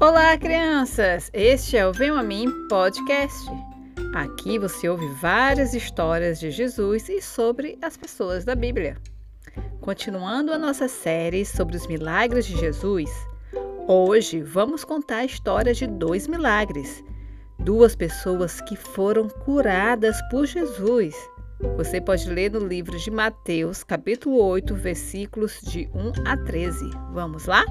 Olá, crianças! Este é o Venham a Mim Podcast. Aqui você ouve várias histórias de Jesus e sobre as pessoas da Bíblia. Continuando a nossa série sobre os milagres de Jesus, hoje vamos contar a história de dois milagres. Duas pessoas que foram curadas por Jesus. Você pode ler no livro de Mateus, capítulo 8, versículos de 1 a 13. Vamos lá?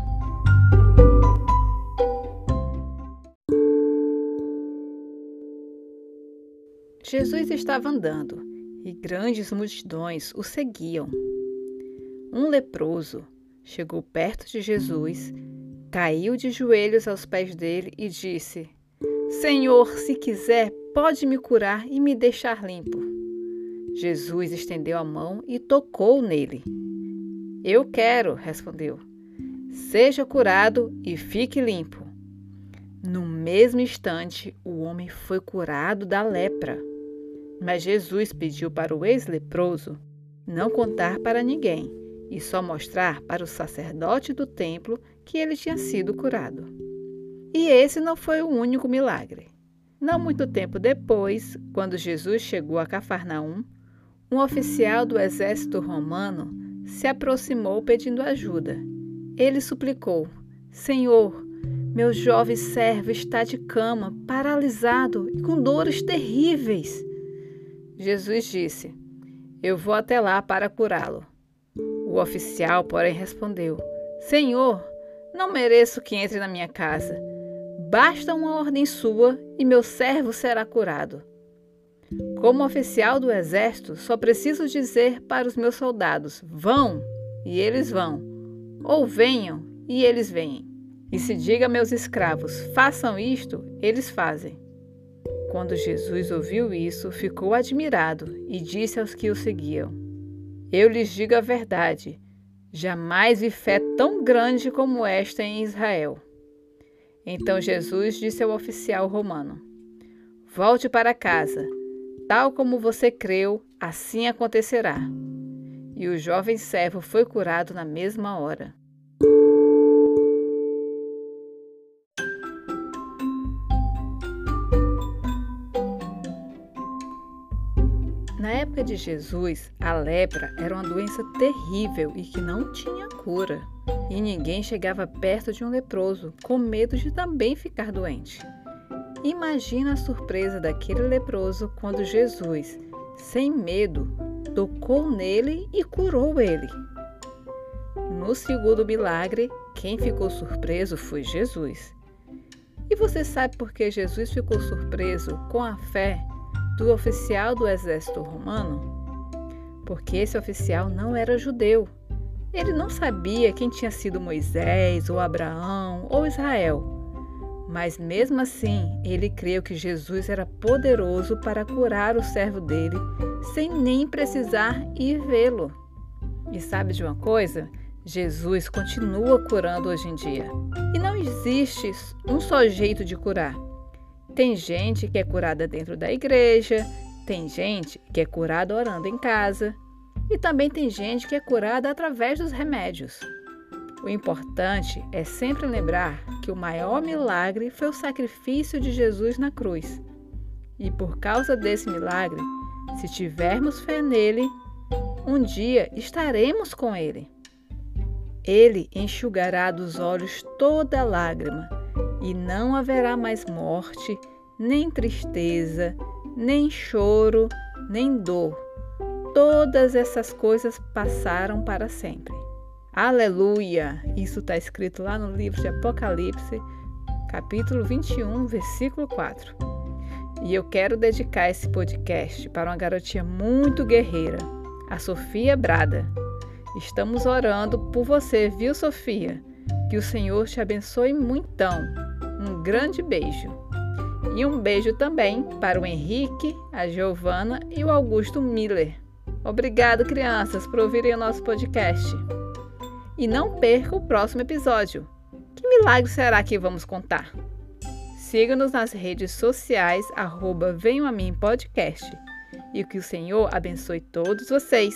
Jesus estava andando e grandes multidões o seguiam. Um leproso chegou perto de Jesus, caiu de joelhos aos pés dele e disse: Senhor, se quiser, pode me curar e me deixar limpo. Jesus estendeu a mão e tocou nele. Eu quero, respondeu. Seja curado e fique limpo. No mesmo instante, o homem foi curado da lepra. Mas Jesus pediu para o ex-leproso não contar para ninguém e só mostrar para o sacerdote do templo que ele tinha sido curado. E esse não foi o único milagre. Não muito tempo depois, quando Jesus chegou a Cafarnaum, um oficial do exército romano se aproximou pedindo ajuda. Ele suplicou: Senhor, meu jovem servo está de cama, paralisado e com dores terríveis. Jesus disse: Eu vou até lá para curá-lo. O oficial, porém, respondeu: Senhor, não mereço que entre na minha casa. Basta uma ordem sua e meu servo será curado. Como oficial do exército, só preciso dizer para os meus soldados: vão, e eles vão, ou venham, e eles vêm. E se diga a meus escravos: façam isto, eles fazem. Quando Jesus ouviu isso, ficou admirado e disse aos que o seguiam: Eu lhes digo a verdade, jamais vi fé tão grande como esta em Israel. Então Jesus disse ao oficial romano: Volte para casa, tal como você creu, assim acontecerá. E o jovem servo foi curado na mesma hora. Na época de Jesus, a lepra era uma doença terrível e que não tinha cura. E ninguém chegava perto de um leproso, com medo de também ficar doente. Imagina a surpresa daquele leproso quando Jesus, sem medo, tocou nele e curou ele. No segundo milagre, quem ficou surpreso foi Jesus. E você sabe por que Jesus ficou surpreso com a fé do oficial do exército romano? Porque esse oficial não era judeu. Ele não sabia quem tinha sido Moisés, ou Abraão, ou Israel. Mas mesmo assim, ele creu que Jesus era poderoso para curar o servo dele, sem nem precisar ir vê-lo. E sabe de uma coisa? Jesus continua curando hoje em dia. E não existe um só jeito de curar. Tem gente que é curada dentro da igreja, tem gente que é curada orando em casa, e também tem gente que é curada através dos remédios. O importante é sempre lembrar que o maior milagre foi o sacrifício de Jesus na cruz. E por causa desse milagre, se tivermos fé nele, um dia estaremos com ele. Ele enxugará dos olhos toda lágrima e não haverá mais morte, nem tristeza, nem choro, nem dor. Todas essas coisas passaram para sempre. Aleluia! Isso está escrito lá no livro de Apocalipse, capítulo 21, versículo 4. E eu quero dedicar esse podcast para uma garotinha muito guerreira, a Sofia Brada. Estamos orando por você, viu, Sofia? Que o Senhor te abençoe muitão. Um grande beijo. E um beijo também para o Henrique, a Giovana e o Augusto Miller. Obrigado, crianças, por ouvirem o nosso podcast. E não perca o próximo episódio. Que milagre será que vamos contar? Siga-nos nas redes sociais, arroba Venham a Mim Podcast. E que o Senhor abençoe todos vocês.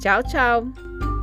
Tchau, tchau!